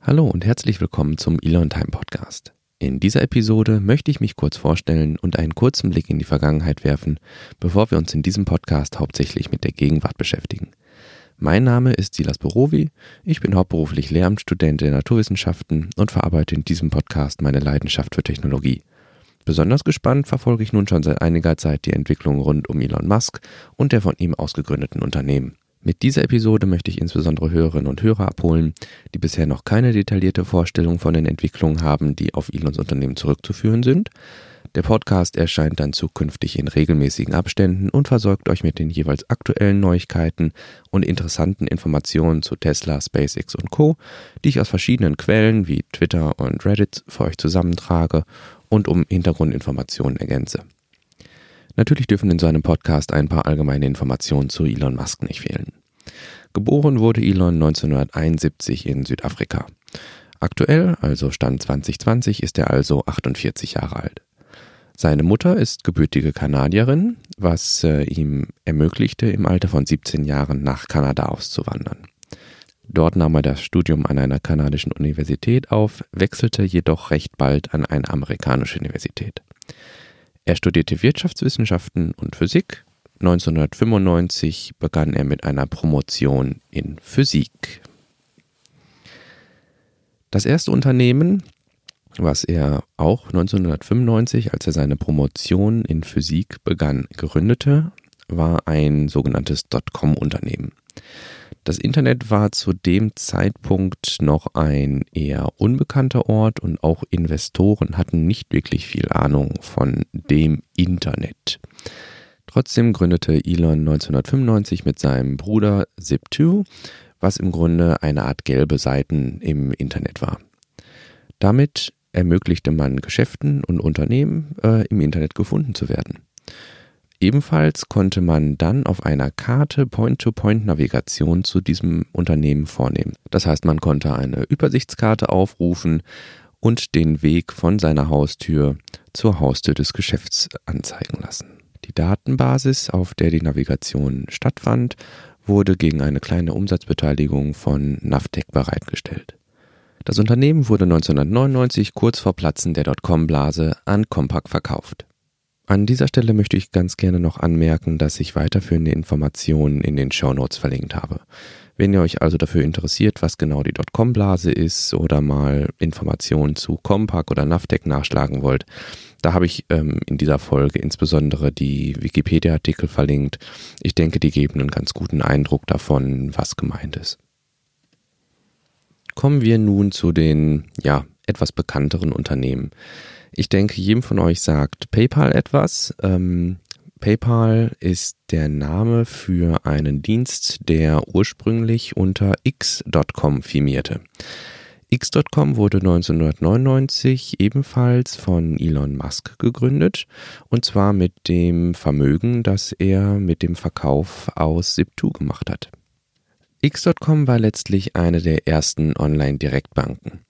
Hallo und herzlich willkommen zum Elon Time Podcast. In dieser Episode möchte ich mich kurz vorstellen und einen kurzen Blick in die Vergangenheit werfen, bevor wir uns in diesem Podcast hauptsächlich mit der Gegenwart beschäftigen. Mein Name ist Silas Borowi, ich bin hauptberuflich Lehramtsstudent der Naturwissenschaften und verarbeite in diesem Podcast meine Leidenschaft für Technologie. Besonders gespannt verfolge ich nun schon seit einiger Zeit die Entwicklung rund um Elon Musk und der von ihm ausgegründeten Unternehmen. Mit dieser Episode möchte ich insbesondere Hörerinnen und Hörer abholen, die bisher noch keine detaillierte Vorstellung von den Entwicklungen haben, die auf Elons Unternehmen zurückzuführen sind. Der Podcast erscheint dann zukünftig in regelmäßigen Abständen und versorgt euch mit den jeweils aktuellen Neuigkeiten und interessanten Informationen zu Tesla, SpaceX und Co., die ich aus verschiedenen Quellen wie Twitter und Reddit für euch zusammentrage und um Hintergrundinformationen ergänze. Natürlich dürfen in so einem Podcast ein paar allgemeine Informationen zu Elon Musk nicht fehlen. Geboren wurde Elon 1971 in Südafrika. Aktuell, also Stand 2020, ist er also 48 Jahre alt. Seine Mutter ist gebürtige Kanadierin, was äh, ihm ermöglichte, im Alter von 17 Jahren nach Kanada auszuwandern. Dort nahm er das Studium an einer kanadischen Universität auf, wechselte jedoch recht bald an eine amerikanische Universität. Er studierte Wirtschaftswissenschaften und Physik. 1995 begann er mit einer Promotion in Physik. Das erste Unternehmen, was er auch 1995, als er seine Promotion in Physik begann, gründete, war ein sogenanntes Dotcom-Unternehmen. Das Internet war zu dem Zeitpunkt noch ein eher unbekannter Ort und auch Investoren hatten nicht wirklich viel Ahnung von dem Internet. Trotzdem gründete Elon 1995 mit seinem Bruder Zip2, was im Grunde eine Art gelbe Seiten im Internet war. Damit ermöglichte man Geschäften und Unternehmen äh, im Internet gefunden zu werden. Ebenfalls konnte man dann auf einer Karte Point-to-Point-Navigation zu diesem Unternehmen vornehmen. Das heißt, man konnte eine Übersichtskarte aufrufen und den Weg von seiner Haustür zur Haustür des Geschäfts anzeigen lassen. Die Datenbasis, auf der die Navigation stattfand, wurde gegen eine kleine Umsatzbeteiligung von Navtec bereitgestellt. Das Unternehmen wurde 1999 kurz vor Platzen der Dotcom-Blase an Compaq verkauft. An dieser Stelle möchte ich ganz gerne noch anmerken, dass ich weiterführende Informationen in den Show Notes verlinkt habe. Wenn ihr euch also dafür interessiert, was genau die Dotcom-Blase ist oder mal Informationen zu Compaq oder Navtec nachschlagen wollt, da habe ich ähm, in dieser Folge insbesondere die Wikipedia-Artikel verlinkt. Ich denke, die geben einen ganz guten Eindruck davon, was gemeint ist. Kommen wir nun zu den, ja, etwas bekannteren Unternehmen. Ich denke, jedem von euch sagt PayPal etwas. Ähm, PayPal ist der Name für einen Dienst, der ursprünglich unter x.com firmierte. X.com wurde 1999 ebenfalls von Elon Musk gegründet und zwar mit dem Vermögen, das er mit dem Verkauf aus Zip2 gemacht hat. X.com war letztlich eine der ersten Online-Direktbanken.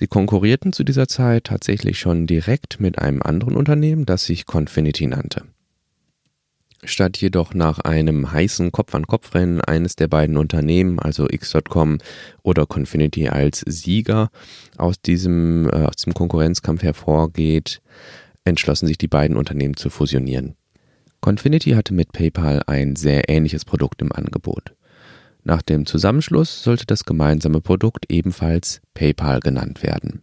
Sie konkurrierten zu dieser Zeit tatsächlich schon direkt mit einem anderen Unternehmen, das sich Confinity nannte. Statt jedoch nach einem heißen Kopf-an-Kopf-Rennen eines der beiden Unternehmen, also X.com oder Confinity als Sieger aus diesem, äh, aus diesem Konkurrenzkampf hervorgeht, entschlossen sich die beiden Unternehmen zu fusionieren. Confinity hatte mit PayPal ein sehr ähnliches Produkt im Angebot. Nach dem Zusammenschluss sollte das gemeinsame Produkt ebenfalls PayPal genannt werden.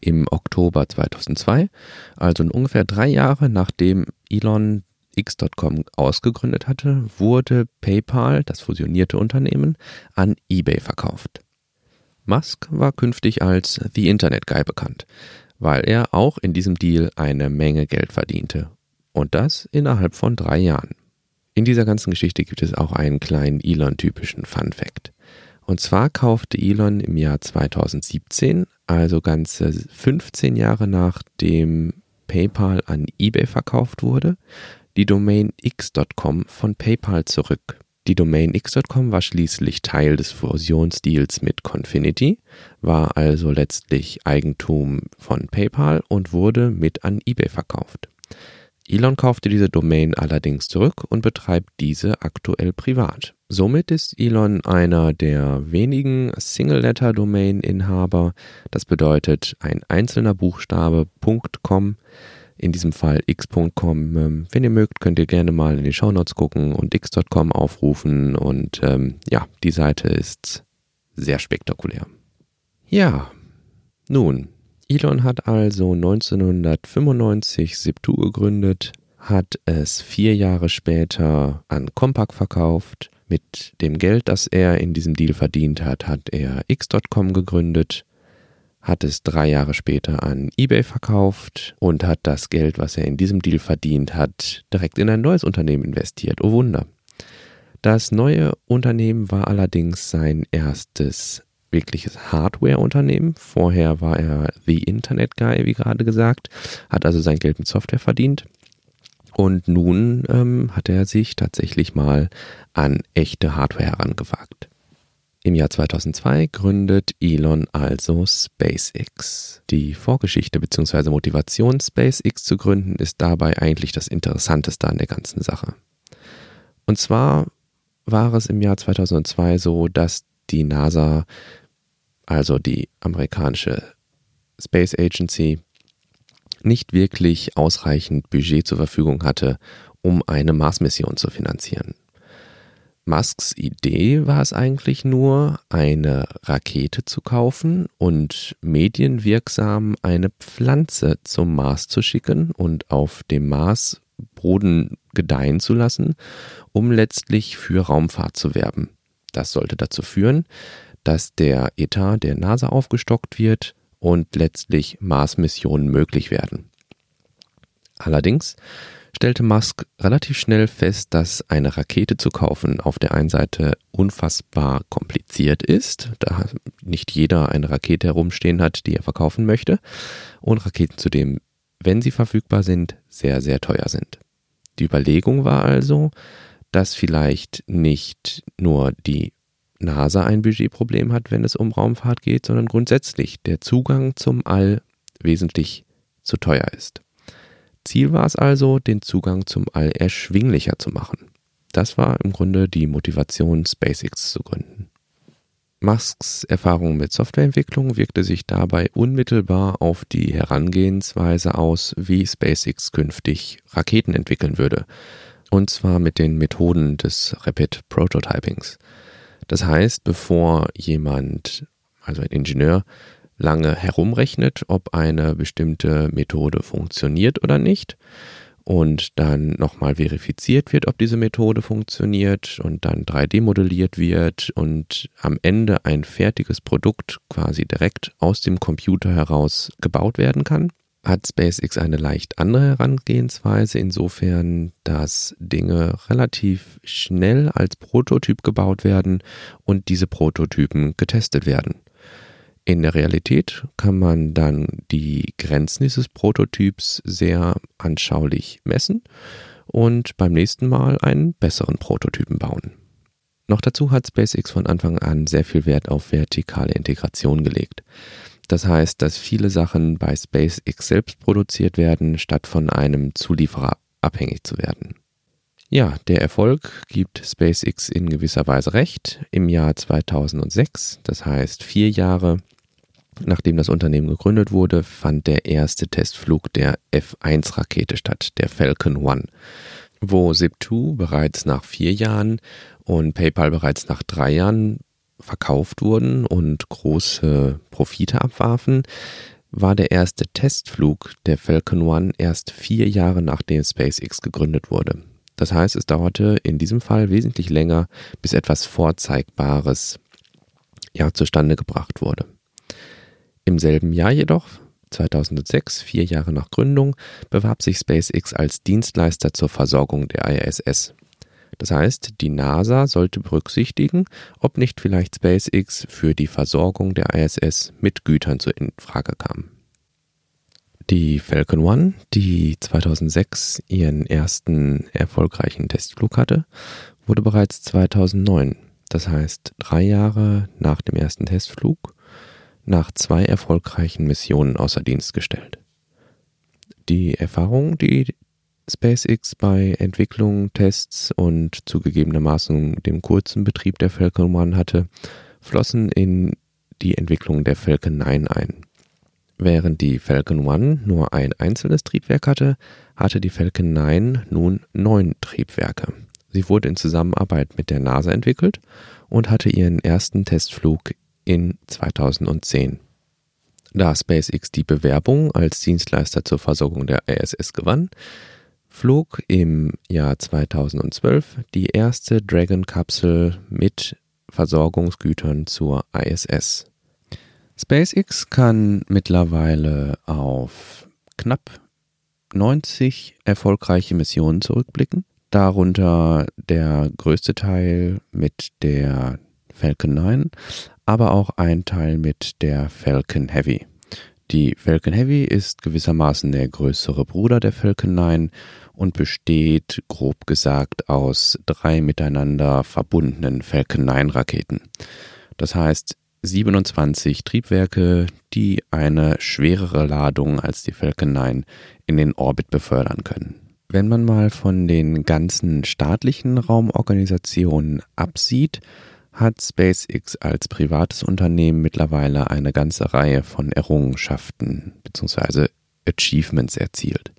Im Oktober 2002, also ungefähr drei Jahre nachdem Elon X.com ausgegründet hatte, wurde PayPal, das fusionierte Unternehmen, an eBay verkauft. Musk war künftig als The Internet Guy bekannt, weil er auch in diesem Deal eine Menge Geld verdiente. Und das innerhalb von drei Jahren. In dieser ganzen Geschichte gibt es auch einen kleinen Elon-typischen Fun-Fact. Und zwar kaufte Elon im Jahr 2017, also ganze 15 Jahre nachdem PayPal an eBay verkauft wurde, die Domain x.com von PayPal zurück. Die Domain x.com war schließlich Teil des Fusionsdeals mit Confinity, war also letztlich Eigentum von PayPal und wurde mit an eBay verkauft. Elon kaufte diese Domain allerdings zurück und betreibt diese aktuell privat. Somit ist Elon einer der wenigen Single-Letter-Domain-Inhaber. Das bedeutet ein einzelner Buchstabe .com, in diesem Fall x.com. Ähm, wenn ihr mögt, könnt ihr gerne mal in die Shownotes gucken und x.com aufrufen und ähm, ja, die Seite ist sehr spektakulär. Ja, nun, Elon hat also 1995 Zip2 gegründet, hat es vier Jahre später an Compaq verkauft. Mit dem Geld, das er in diesem Deal verdient hat, hat er X.com gegründet, hat es drei Jahre später an eBay verkauft und hat das Geld, was er in diesem Deal verdient hat, direkt in ein neues Unternehmen investiert. Oh Wunder. Das neue Unternehmen war allerdings sein erstes wirkliches Hardware-Unternehmen. Vorher war er The Internet Guy, wie gerade gesagt, hat also sein Geld mit Software verdient. Und nun ähm, hat er sich tatsächlich mal an echte Hardware herangewagt. Im Jahr 2002 gründet Elon also SpaceX. Die Vorgeschichte bzw. Motivation, SpaceX zu gründen, ist dabei eigentlich das Interessanteste an der ganzen Sache. Und zwar war es im Jahr 2002 so, dass die NASA also die amerikanische Space Agency, nicht wirklich ausreichend Budget zur Verfügung hatte, um eine Mars-Mission zu finanzieren. Musks Idee war es eigentlich nur, eine Rakete zu kaufen und medienwirksam eine Pflanze zum Mars zu schicken und auf dem Mars Boden gedeihen zu lassen, um letztlich für Raumfahrt zu werben. Das sollte dazu führen, dass der Etat der NASA aufgestockt wird und letztlich Mars-Missionen möglich werden. Allerdings stellte Musk relativ schnell fest, dass eine Rakete zu kaufen auf der einen Seite unfassbar kompliziert ist, da nicht jeder eine Rakete herumstehen hat, die er verkaufen möchte, und Raketen zudem, wenn sie verfügbar sind, sehr, sehr teuer sind. Die Überlegung war also, dass vielleicht nicht nur die NASA ein Budgetproblem hat, wenn es um Raumfahrt geht, sondern grundsätzlich der Zugang zum All wesentlich zu teuer ist. Ziel war es also, den Zugang zum All erschwinglicher zu machen. Das war im Grunde die Motivation, SpaceX zu gründen. Musks Erfahrung mit Softwareentwicklung wirkte sich dabei unmittelbar auf die Herangehensweise aus, wie SpaceX künftig Raketen entwickeln würde. Und zwar mit den Methoden des Rapid Prototypings. Das heißt, bevor jemand, also ein Ingenieur, lange herumrechnet, ob eine bestimmte Methode funktioniert oder nicht und dann nochmal verifiziert wird, ob diese Methode funktioniert und dann 3D modelliert wird und am Ende ein fertiges Produkt quasi direkt aus dem Computer heraus gebaut werden kann, hat SpaceX eine leicht andere Herangehensweise, insofern, dass Dinge relativ schnell als Prototyp gebaut werden und diese Prototypen getestet werden. In der Realität kann man dann die Grenzen dieses Prototyps sehr anschaulich messen und beim nächsten Mal einen besseren Prototypen bauen. Noch dazu hat SpaceX von Anfang an sehr viel Wert auf vertikale Integration gelegt. Das heißt, dass viele Sachen bei SpaceX selbst produziert werden, statt von einem Zulieferer abhängig zu werden. Ja, der Erfolg gibt SpaceX in gewisser Weise recht. Im Jahr 2006, das heißt vier Jahre nachdem das Unternehmen gegründet wurde, fand der erste Testflug der F1-Rakete statt, der Falcon 1, wo Zip2 bereits nach vier Jahren und PayPal bereits nach drei Jahren verkauft wurden und große Profite abwarfen, war der erste Testflug der Falcon One erst vier Jahre nachdem SpaceX gegründet wurde. Das heißt, es dauerte in diesem Fall wesentlich länger, bis etwas Vorzeigbares ja zustande gebracht wurde. Im selben Jahr jedoch, 2006, vier Jahre nach Gründung, bewarb sich SpaceX als Dienstleister zur Versorgung der ISS. Das heißt, die NASA sollte berücksichtigen, ob nicht vielleicht SpaceX für die Versorgung der ISS mit Gütern zur Frage kam. Die Falcon 1, die 2006 ihren ersten erfolgreichen Testflug hatte, wurde bereits 2009, das heißt drei Jahre nach dem ersten Testflug, nach zwei erfolgreichen Missionen außer Dienst gestellt. Die Erfahrung, die SpaceX bei Entwicklung, Tests und zugegebenermaßen dem kurzen Betrieb der Falcon 1 hatte, flossen in die Entwicklung der Falcon 9 ein. Während die Falcon 1 nur ein einzelnes Triebwerk hatte, hatte die Falcon 9 nun neun Triebwerke. Sie wurde in Zusammenarbeit mit der NASA entwickelt und hatte ihren ersten Testflug in 2010. Da SpaceX die Bewerbung als Dienstleister zur Versorgung der ISS gewann, flog im Jahr 2012 die erste Dragon-Kapsel mit Versorgungsgütern zur ISS. SpaceX kann mittlerweile auf knapp 90 erfolgreiche Missionen zurückblicken, darunter der größte Teil mit der Falcon 9, aber auch ein Teil mit der Falcon Heavy. Die Falcon Heavy ist gewissermaßen der größere Bruder der Falcon 9 und besteht grob gesagt aus drei miteinander verbundenen Falcon 9 Raketen. Das heißt 27 Triebwerke, die eine schwerere Ladung als die Falcon 9 in den Orbit befördern können. Wenn man mal von den ganzen staatlichen Raumorganisationen absieht, hat SpaceX als privates Unternehmen mittlerweile eine ganze Reihe von Errungenschaften bzw. Achievements erzielt.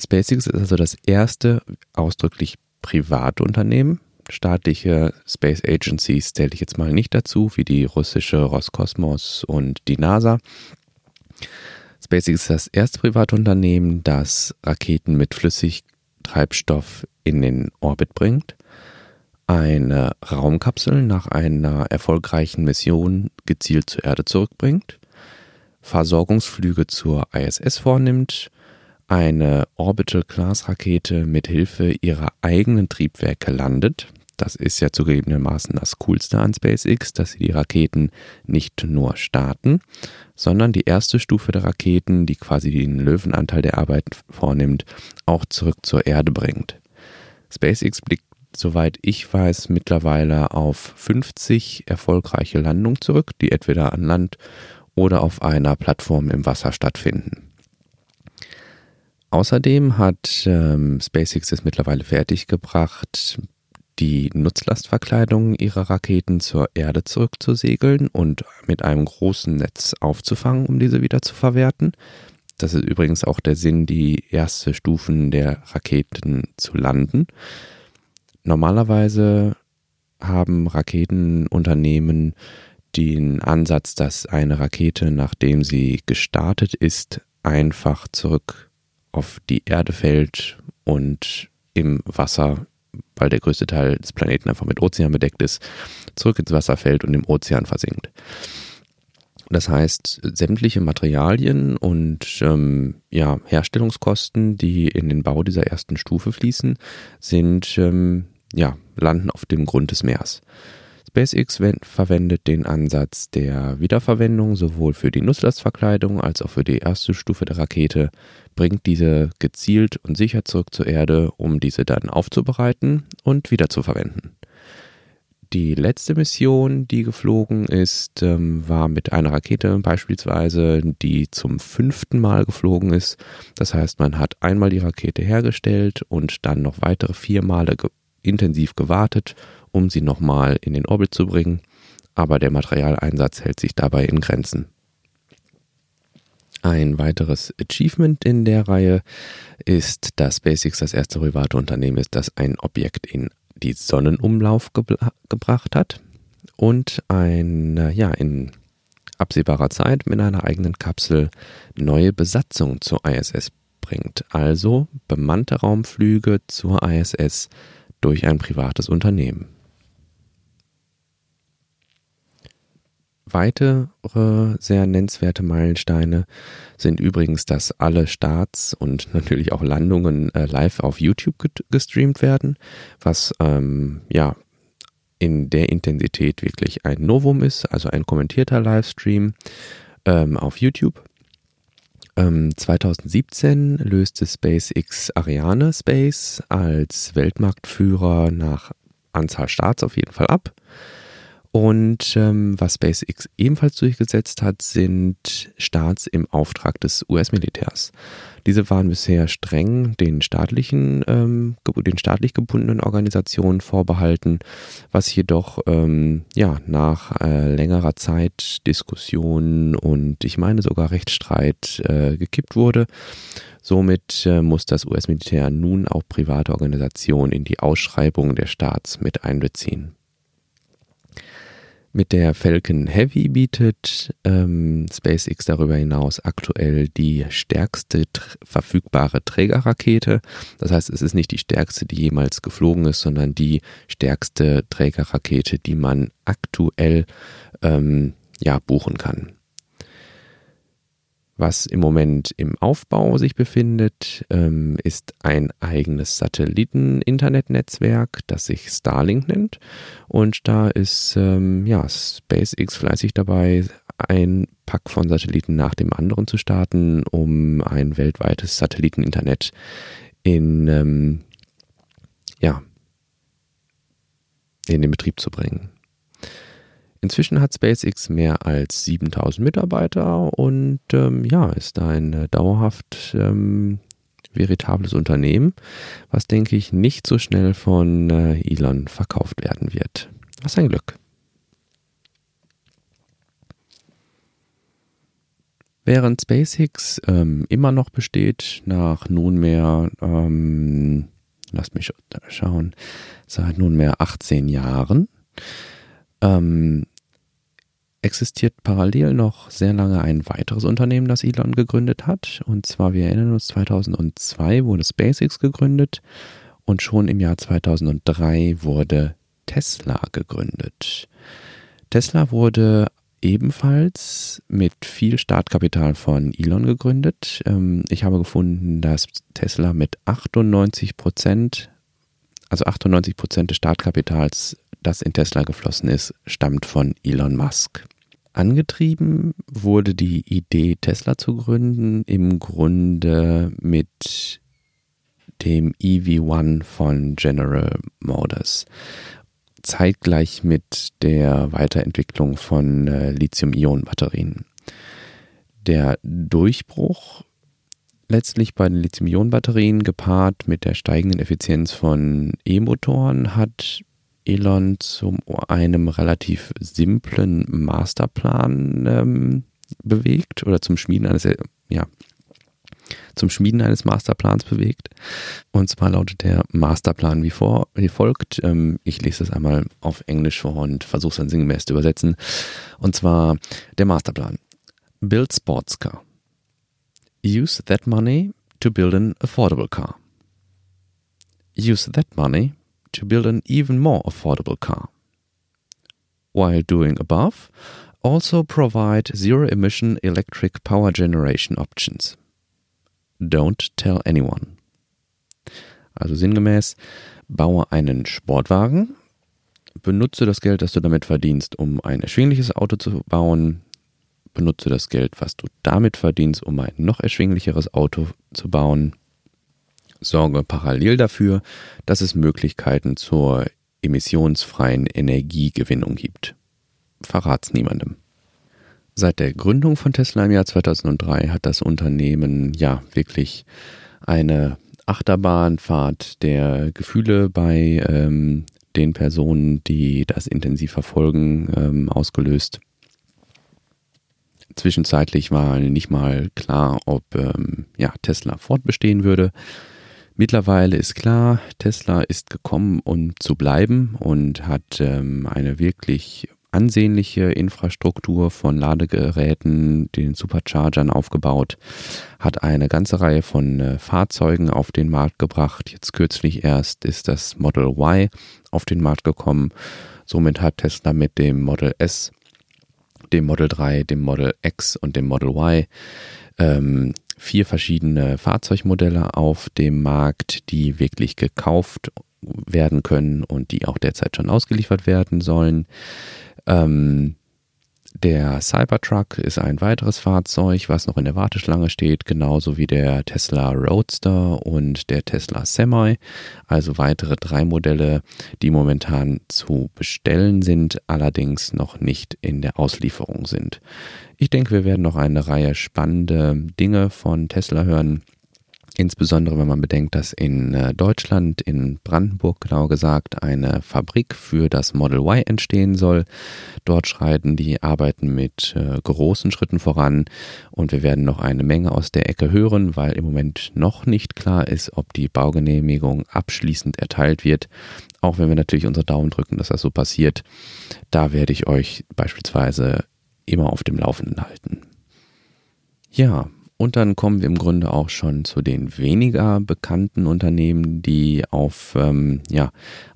SpaceX ist also das erste ausdrücklich private Unternehmen. Staatliche Space Agencies zähle ich jetzt mal nicht dazu, wie die russische Roskosmos und die NASA. SpaceX ist das erste private Unternehmen, das Raketen mit Flüssigtreibstoff in den Orbit bringt eine Raumkapsel nach einer erfolgreichen Mission gezielt zur Erde zurückbringt, Versorgungsflüge zur ISS vornimmt, eine Orbital-Class-Rakete mit Hilfe ihrer eigenen Triebwerke landet. Das ist ja zugegebenermaßen das Coolste an SpaceX, dass sie die Raketen nicht nur starten, sondern die erste Stufe der Raketen, die quasi den Löwenanteil der Arbeit vornimmt, auch zurück zur Erde bringt. SpaceX blickt soweit ich weiß, mittlerweile auf 50 erfolgreiche Landungen zurück, die entweder an Land oder auf einer Plattform im Wasser stattfinden. Außerdem hat ähm, SpaceX es mittlerweile fertiggebracht, die Nutzlastverkleidung ihrer Raketen zur Erde zurückzusegeln und mit einem großen Netz aufzufangen, um diese wieder zu verwerten. Das ist übrigens auch der Sinn, die erste Stufen der Raketen zu landen. Normalerweise haben Raketenunternehmen den Ansatz, dass eine Rakete, nachdem sie gestartet ist, einfach zurück auf die Erde fällt und im Wasser, weil der größte Teil des Planeten einfach mit Ozean bedeckt ist, zurück ins Wasser fällt und im Ozean versinkt. Das heißt, sämtliche Materialien und ähm, ja, Herstellungskosten, die in den Bau dieser ersten Stufe fließen, sind ähm, ja, landen auf dem Grund des Meeres. SpaceX verwendet den Ansatz der Wiederverwendung sowohl für die Nutzlastverkleidung als auch für die erste Stufe der Rakete, bringt diese gezielt und sicher zurück zur Erde, um diese dann aufzubereiten und wiederzuverwenden. Die letzte Mission, die geflogen ist, ähm, war mit einer Rakete beispielsweise, die zum fünften Mal geflogen ist. Das heißt, man hat einmal die Rakete hergestellt und dann noch weitere vier Male intensiv gewartet, um sie nochmal in den Orbit zu bringen, aber der Materialeinsatz hält sich dabei in Grenzen. Ein weiteres Achievement in der Reihe ist, dass SpaceX das erste private Unternehmen ist, das ein Objekt in die Sonnenumlauf gebracht hat und ein, ja, in absehbarer Zeit mit einer eigenen Kapsel neue Besatzung zur ISS bringt. Also bemannte Raumflüge zur ISS durch ein privates Unternehmen. Weitere sehr nennenswerte Meilensteine sind übrigens, dass alle Starts und natürlich auch Landungen äh, live auf YouTube gestreamt werden, was ähm, ja in der Intensität wirklich ein Novum ist, also ein kommentierter Livestream ähm, auf YouTube. 2017 ähm, löste SpaceX Ariane Space als Weltmarktführer nach Anzahl Starts auf jeden Fall ab. Und ähm, was SpaceX ebenfalls durchgesetzt hat, sind Starts im Auftrag des US-Militärs. Diese waren bisher streng den staatlichen, ähm, den staatlich gebundenen Organisationen vorbehalten, was jedoch ähm, ja nach äh, längerer Zeit Diskussionen und ich meine sogar Rechtsstreit äh, gekippt wurde. Somit äh, muss das US-Militär nun auch private Organisationen in die Ausschreibung der Staats mit einbeziehen. Mit der Falcon Heavy bietet ähm, SpaceX darüber hinaus aktuell die stärkste tr verfügbare Trägerrakete. Das heißt, es ist nicht die stärkste, die jemals geflogen ist, sondern die stärkste Trägerrakete, die man aktuell ähm, ja, buchen kann was im Moment im Aufbau sich befindet, ähm, ist ein eigenes Satelliten-Internetnetzwerk, das sich Starlink nennt. Und da ist ähm, ja, SpaceX fleißig dabei, ein Pack von Satelliten nach dem anderen zu starten, um ein weltweites Satelliteninternet in, ähm, ja, in den Betrieb zu bringen. Inzwischen hat SpaceX mehr als 7000 Mitarbeiter und ähm, ja, ist ein äh, dauerhaft ähm, veritables Unternehmen, was denke ich nicht so schnell von äh, Elon verkauft werden wird. Was ein Glück. Während SpaceX ähm, immer noch besteht, nach nunmehr, ähm, lasst mich schauen, seit nunmehr 18 Jahren, ähm, existiert parallel noch sehr lange ein weiteres Unternehmen, das Elon gegründet hat. Und zwar, wir erinnern uns, 2002 wurde SpaceX gegründet und schon im Jahr 2003 wurde Tesla gegründet. Tesla wurde ebenfalls mit viel Startkapital von Elon gegründet. Ähm, ich habe gefunden, dass Tesla mit 98 Prozent, also 98 Prozent des Startkapitals, das in Tesla geflossen ist, stammt von Elon Musk. Angetrieben wurde die Idee, Tesla zu gründen, im Grunde mit dem EV1 von General Motors. Zeitgleich mit der Weiterentwicklung von äh, Lithium-Ionen-Batterien. Der Durchbruch letztlich bei den Lithium-Ionen-Batterien gepaart mit der steigenden Effizienz von E-Motoren hat Elon zu einem relativ simplen Masterplan ähm, bewegt oder zum Schmieden eines, ja, zum Schmieden eines Masterplans bewegt. Und zwar lautet der Masterplan wie, vor, wie folgt. Ähm, ich lese das einmal auf Englisch vor und versuche es dann sinngemäß zu übersetzen. Und zwar der Masterplan. Build sports car. Use that money to build an affordable car. Use that money to build an even more affordable car. While doing above, also provide zero emission electric power generation options. Don't tell anyone. Also sinngemäß, baue einen Sportwagen, benutze das Geld, das du damit verdienst, um ein erschwingliches Auto zu bauen, benutze das Geld, was du damit verdienst, um ein noch erschwinglicheres Auto zu bauen sorge parallel dafür, dass es Möglichkeiten zur emissionsfreien Energiegewinnung gibt. Verrat's niemandem. Seit der Gründung von Tesla im Jahr 2003 hat das Unternehmen ja wirklich eine Achterbahnfahrt der Gefühle bei ähm, den Personen, die das intensiv verfolgen, ähm, ausgelöst. Zwischenzeitlich war nicht mal klar, ob ähm, ja, Tesla fortbestehen würde. Mittlerweile ist klar, Tesla ist gekommen, um zu bleiben und hat ähm, eine wirklich ansehnliche Infrastruktur von Ladegeräten, den Superchargern aufgebaut, hat eine ganze Reihe von äh, Fahrzeugen auf den Markt gebracht. Jetzt kürzlich erst ist das Model Y auf den Markt gekommen. Somit hat Tesla mit dem Model S, dem Model 3, dem Model X und dem Model Y ähm, vier verschiedene Fahrzeugmodelle auf dem Markt, die wirklich gekauft werden können und die auch derzeit schon ausgeliefert werden sollen. Ähm, Der Cybertruck ist ein weiteres Fahrzeug, was noch in der Warteschlange steht, genauso wie der Tesla Roadster und der Tesla Semi. Also weitere drei Modelle, die momentan zu bestellen sind, allerdings noch nicht in der Auslieferung sind. Ich denke, wir werden noch eine Reihe spannende Dinge von Tesla hören Insbesondere wenn man bedenkt, dass in äh, Deutschland, in Brandenburg genau gesagt, eine Fabrik für das Model Y entstehen soll. Dort schreiten die Arbeiten mit äh, großen Schritten voran und wir werden noch eine Menge aus der Ecke hören, weil im Moment noch nicht klar ist, ob die Baugenehmigung abschließend erteilt wird. Auch wenn wir natürlich unsere Daumen drücken, dass das so passiert. Da werde ich euch beispielsweise immer auf dem Laufenden halten. Ja, und dann kommen wir im Grunde auch schon zu den weniger bekannten Unternehmen, die auf ähm, ja,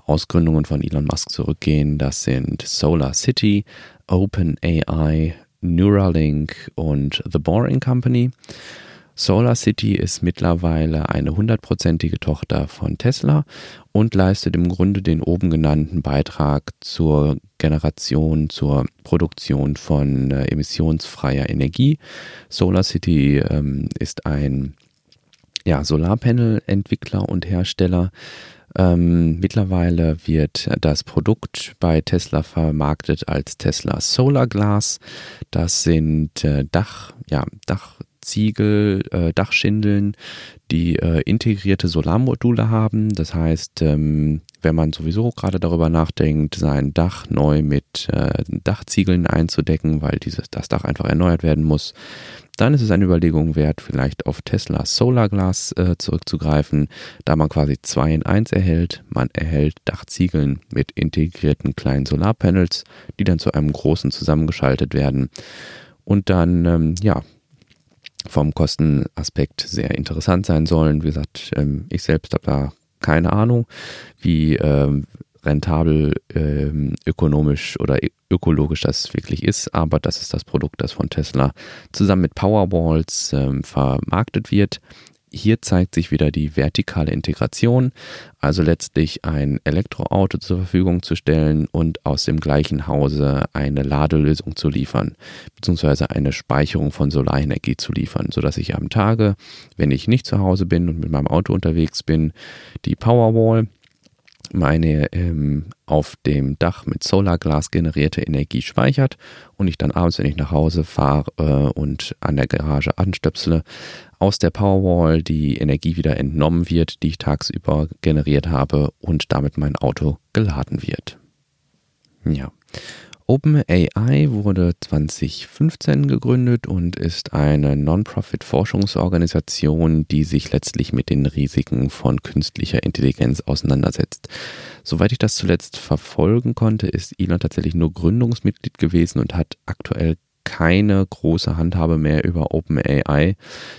Ausgründungen von Elon Musk zurückgehen. Das sind Solar City, OpenAI, Neuralink und The Boring Company. Solar City ist mittlerweile eine hundertprozentige Tochter von Tesla und leistet im Grunde den oben genannten Beitrag zur Generation, zur Produktion von äh, emissionsfreier Energie. Solar City ähm, ist ein ja, Solarpanel-Entwickler und Hersteller. Ähm, mittlerweile wird das Produkt bei Tesla vermarktet als Tesla Solar Glass. Das sind äh, Dach, ja, Dach, Ziegel, äh, Dachschindeln, die äh, integrierte Solarmodule haben. Das heißt, ähm, wenn man sowieso gerade darüber nachdenkt, sein Dach neu mit äh, Dachziegeln einzudecken, weil dieses, das Dach einfach erneuert werden muss, dann ist es eine Überlegung wert, vielleicht auf Tesla Solarglas äh, zurückzugreifen, da man quasi zwei in eins erhält. Man erhält Dachziegeln mit integrierten kleinen Solarpanels, die dann zu einem großen zusammengeschaltet werden. Und dann, ähm, ja, vom Kostenaspekt sehr interessant sein sollen. Wie gesagt, ähm, ich selbst habe da keine Ahnung, wie ähm, rentabel, ähm, ökonomisch oder ökologisch das wirklich ist, aber das ist das Produkt, das von Tesla zusammen mit Powerwalls vermarktet wird. Hier zeigt sich wieder die vertikale Integration, also letztlich ein Elektroauto zur Verfügung zu stellen und aus dem gleichen Hause eine Ladelösung zu liefern, beziehungsweise eine Speicherung von Solarenergie zu liefern, sodass ich am Tage, wenn ich nicht zu Hause bin und mit meinem Auto unterwegs bin, die Powerwall meine ähm, auf dem Dach mit Solarglas generierte Energie speichert und ich dann abends, wenn ich nach Hause fahre äh, und an der Garage anstöpsele, aus der Powerwall die Energie wieder entnommen wird, die ich tagsüber generiert habe und damit mein Auto geladen wird. Ja. OpenAI wurde 2015 gegründet und ist eine Non-Profit-Forschungsorganisation, die sich letztlich mit den Risiken von künstlicher Intelligenz auseinandersetzt. Soweit ich das zuletzt verfolgen konnte, ist Elon tatsächlich nur Gründungsmitglied gewesen und hat aktuell keine große Handhabe mehr über OpenAI.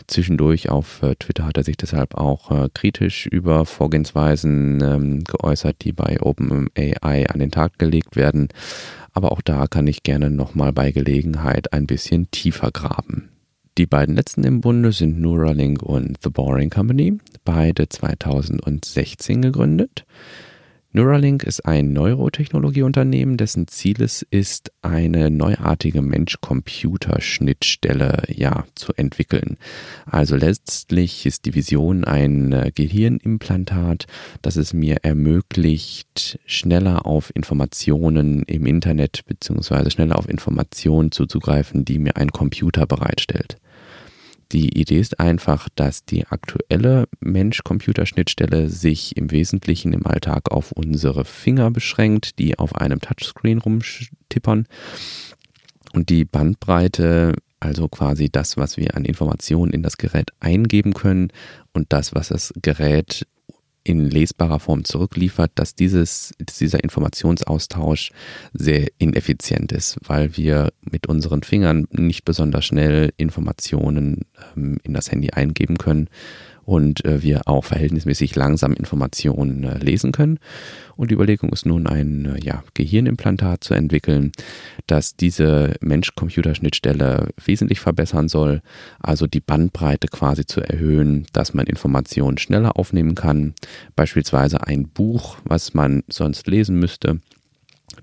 Zwischendurch auf äh, Twitter hat er sich deshalb auch äh, kritisch über Vorgehensweisen ähm, geäußert, die bei OpenAI an den Tag gelegt werden aber auch da kann ich gerne nochmal bei Gelegenheit ein bisschen tiefer graben. Die beiden letzten im Bunde sind Neuralink und The Boring Company, beide 2016 gegründet. Neuralink ist ein Neurotechnologieunternehmen, dessen Ziel es ist, eine neuartige Mensch-Computer-Schnittstelle ja, zu entwickeln. Also letztlich ist die Vision ein äh, Gehirnimplantat, das es mir ermöglicht, schneller auf Informationen im Internet bzw. schneller auf Informationen zuzugreifen, die mir ein Computer bereitstellt. Die Idee ist einfach, dass die aktuelle Mensch-Computer-Schnittstelle sich im Wesentlichen im Alltag auf unsere Finger beschränkt, die auf einem Touchscreen rumtippern. Und die Bandbreite, also quasi das, was wir an Informationen in das Gerät eingeben können und das, was das Gerät in lesbarer Form zurückliefert, dass dieses, dieser Informationsaustausch sehr ineffizient ist, weil wir mit unseren Fingern nicht besonders schnell Informationen ähm, in das Handy eingeben können und äh, wir auch verhältnismäßig langsam Informationen äh, lesen können. Und die Überlegung ist nun, ein äh, ja, Gehirnimplantat zu entwickeln, das diese Mensch-Computer-Schnittstelle wesentlich verbessern soll, also die Bandbreite quasi zu erhöhen, dass man Informationen schneller aufnehmen kann. Beispielsweise ein Buch, was man sonst lesen müsste,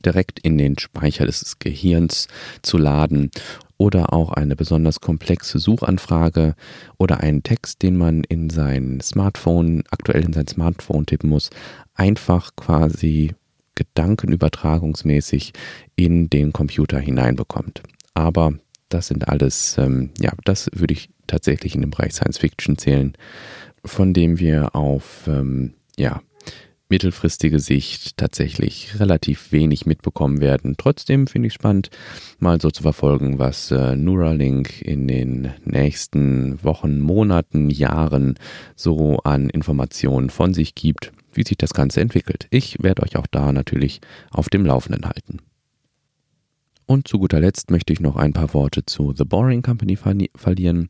direkt in den Speicher des Gehirns zu laden oder auch eine besonders komplexe Suchanfrage oder einen Text, den man in sein Smartphone, aktuell in sein Smartphone tippen muss, einfach quasi gedankenübertragungsmäßig in den Computer hineinbekommt. Aber das sind alles, ähm, ja, das würde ich tatsächlich in den Bereich Science Fiction zählen, von dem wir auf, ähm, ja, mittelfristige Sicht tatsächlich relativ wenig mitbekommen werden. Trotzdem finde ich spannend, mal so zu verfolgen, was äh, Neuralink in den nächsten Wochen, Monaten, Jahren so an Informationen von sich gibt, wie sich das Ganze entwickelt. Ich werde euch auch da natürlich auf dem Laufenden halten. Und zu guter Letzt möchte ich noch ein paar Worte zu The Boring Company verlieren.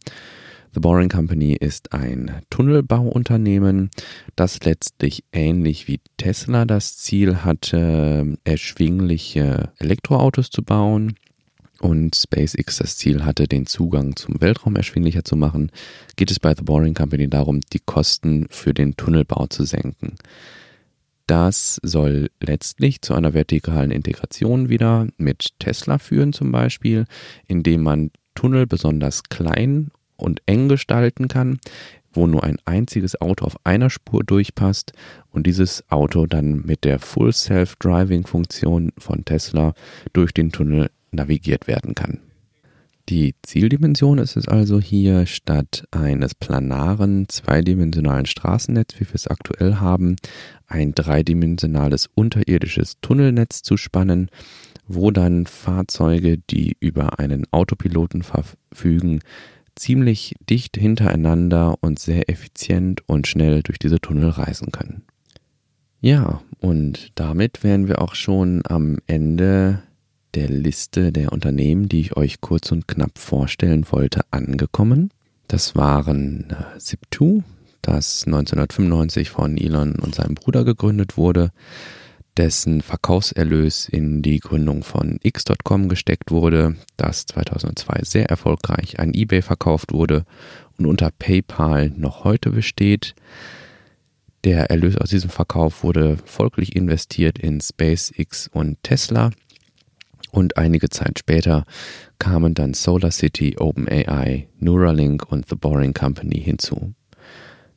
The Boring Company ist ein Tunnelbauunternehmen, das letztlich ähnlich wie Tesla das Ziel hatte, erschwingliche Elektroautos zu bauen und SpaceX das Ziel hatte, den Zugang zum Weltraum erschwinglicher zu machen, geht es bei The Boring Company darum, die Kosten für den Tunnelbau zu senken. Das soll letztlich zu einer vertikalen Integration wieder mit Tesla führen zum Beispiel, indem man Tunnel besonders klein und eng gestalten kann, wo nur ein einziges Auto auf einer Spur durchpasst und dieses Auto dann mit der Full Self-Driving Funktion von Tesla durch den Tunnel navigiert werden kann. Die Zieldimension ist es also hier, statt eines planaren zweidimensionalen Straßennetzes, wie wir es aktuell haben, ein dreidimensionales unterirdisches Tunnelnetz zu spannen, wo dann Fahrzeuge, die über einen Autopiloten verfügen, ziemlich dicht hintereinander und sehr effizient und schnell durch diese Tunnel reisen können. Ja, und damit wären wir auch schon am Ende der Liste der Unternehmen, die ich euch kurz und knapp vorstellen wollte, angekommen. Das waren äh, Zip2, das 1995 von Elon und seinem Bruder gegründet wurde dessen Verkaufserlös in die Gründung von X.com gesteckt wurde, das 2002 sehr erfolgreich an eBay verkauft wurde und unter PayPal noch heute besteht. Der Erlös aus diesem Verkauf wurde folglich investiert in SpaceX und Tesla. Und einige Zeit später kamen dann SolarCity, OpenAI, Neuralink und The Boring Company hinzu.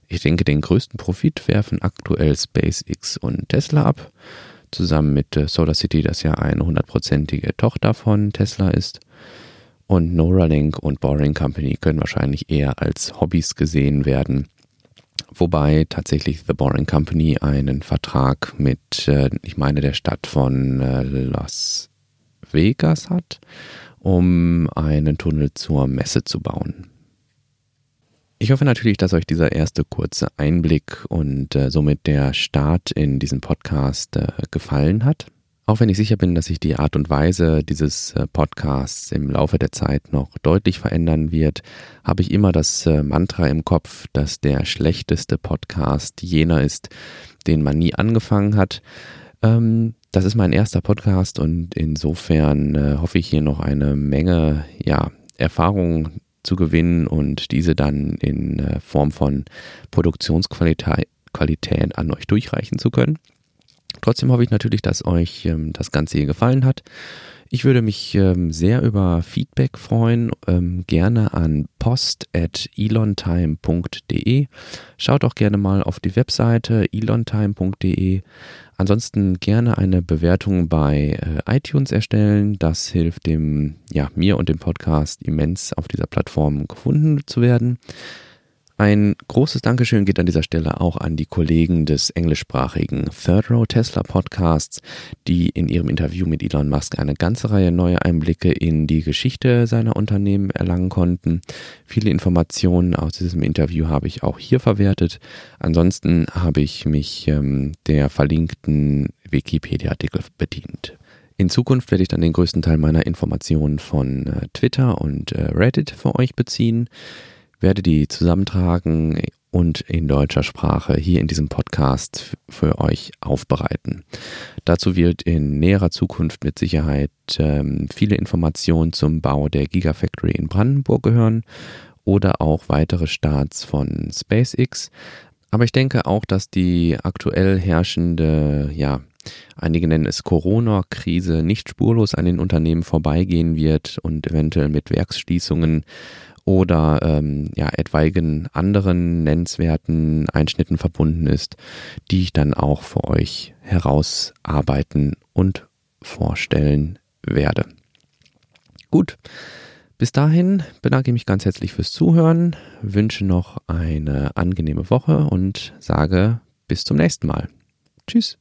Ich denke, den größten Profit werfen aktuell SpaceX und Tesla ab zusammen mit äh, SolarCity, das ja eine hundertprozentige Tochter von Tesla ist. Und Neuralink und Boring Company können wahrscheinlich eher als Hobbys gesehen werden. Wobei tatsächlich The Boring Company einen Vertrag mit, äh, ich meine, der Stadt von äh, Las Vegas hat, um einen Tunnel zur Messe zu bauen. Ich hoffe natürlich, dass euch dieser erste kurze Einblick und äh, somit der Start in diesen Podcast äh, gefallen hat. Auch wenn ich sicher bin, dass sich die Art und Weise dieses äh, Podcasts im Laufe der Zeit noch deutlich verändern wird, habe ich immer das äh, Mantra im Kopf, dass der schlechteste Podcast jener ist, den man nie angefangen hat. Ähm, das ist mein erster Podcast und insofern äh, hoffe ich hier noch eine Menge ja, Erfahrung zu gewinnen und diese dann in äh, Form von Produktionsqualität Qualität an euch durchreichen zu können. Trotzdem hoffe ich natürlich, dass euch ähm, das Ganze hier gefallen hat. Ich würde mich ähm, sehr über Feedback freuen. Ähm, gerne an post.elontime.de. Schaut auch gerne mal auf die Webseite elontime.de. Ansonsten gerne eine Bewertung bei äh, iTunes erstellen. Das hilft dem, ja, mir und dem Podcast immens auf dieser Plattform gefunden zu werden. Ein großes Dankeschön geht an dieser Stelle auch an die Kollegen des englischsprachigen Third Row Tesla Podcasts, die in ihrem Interview mit Elon Musk eine ganze Reihe neuer Einblicke in die Geschichte seiner Unternehmen erlangen konnten. Viele Informationen aus diesem Interview habe ich auch hier verwertet. Ansonsten habe ich mich ähm, der verlinkten Wikipedia-Artikel bedient. In Zukunft werde ich dann den größten Teil meiner Informationen von äh, Twitter und äh, Reddit für euch beziehen werde die zusammentragen und in deutscher Sprache hier in diesem Podcast für euch aufbereiten. Dazu wird in näherer Zukunft mit Sicherheit ähm, viele Informationen zum Bau der Gigafactory in Brandenburg gehören oder auch weitere Starts von SpaceX. Aber ich denke auch, dass die aktuell herrschende ja, einige nennen es Corona-Krise, nicht spurlos an den Unternehmen vorbeigehen wird und eventuell mit Werksschließungen oder ähm, ja, etwaigen anderen nennenswerten Einschnitten verbunden ist, die ich dann auch für euch herausarbeiten und vorstellen werde. Gut, bis dahin bedanke ich mich ganz herzlich fürs Zuhören, wünsche noch eine angenehme Woche und sage bis zum nächsten Mal. Tschüss.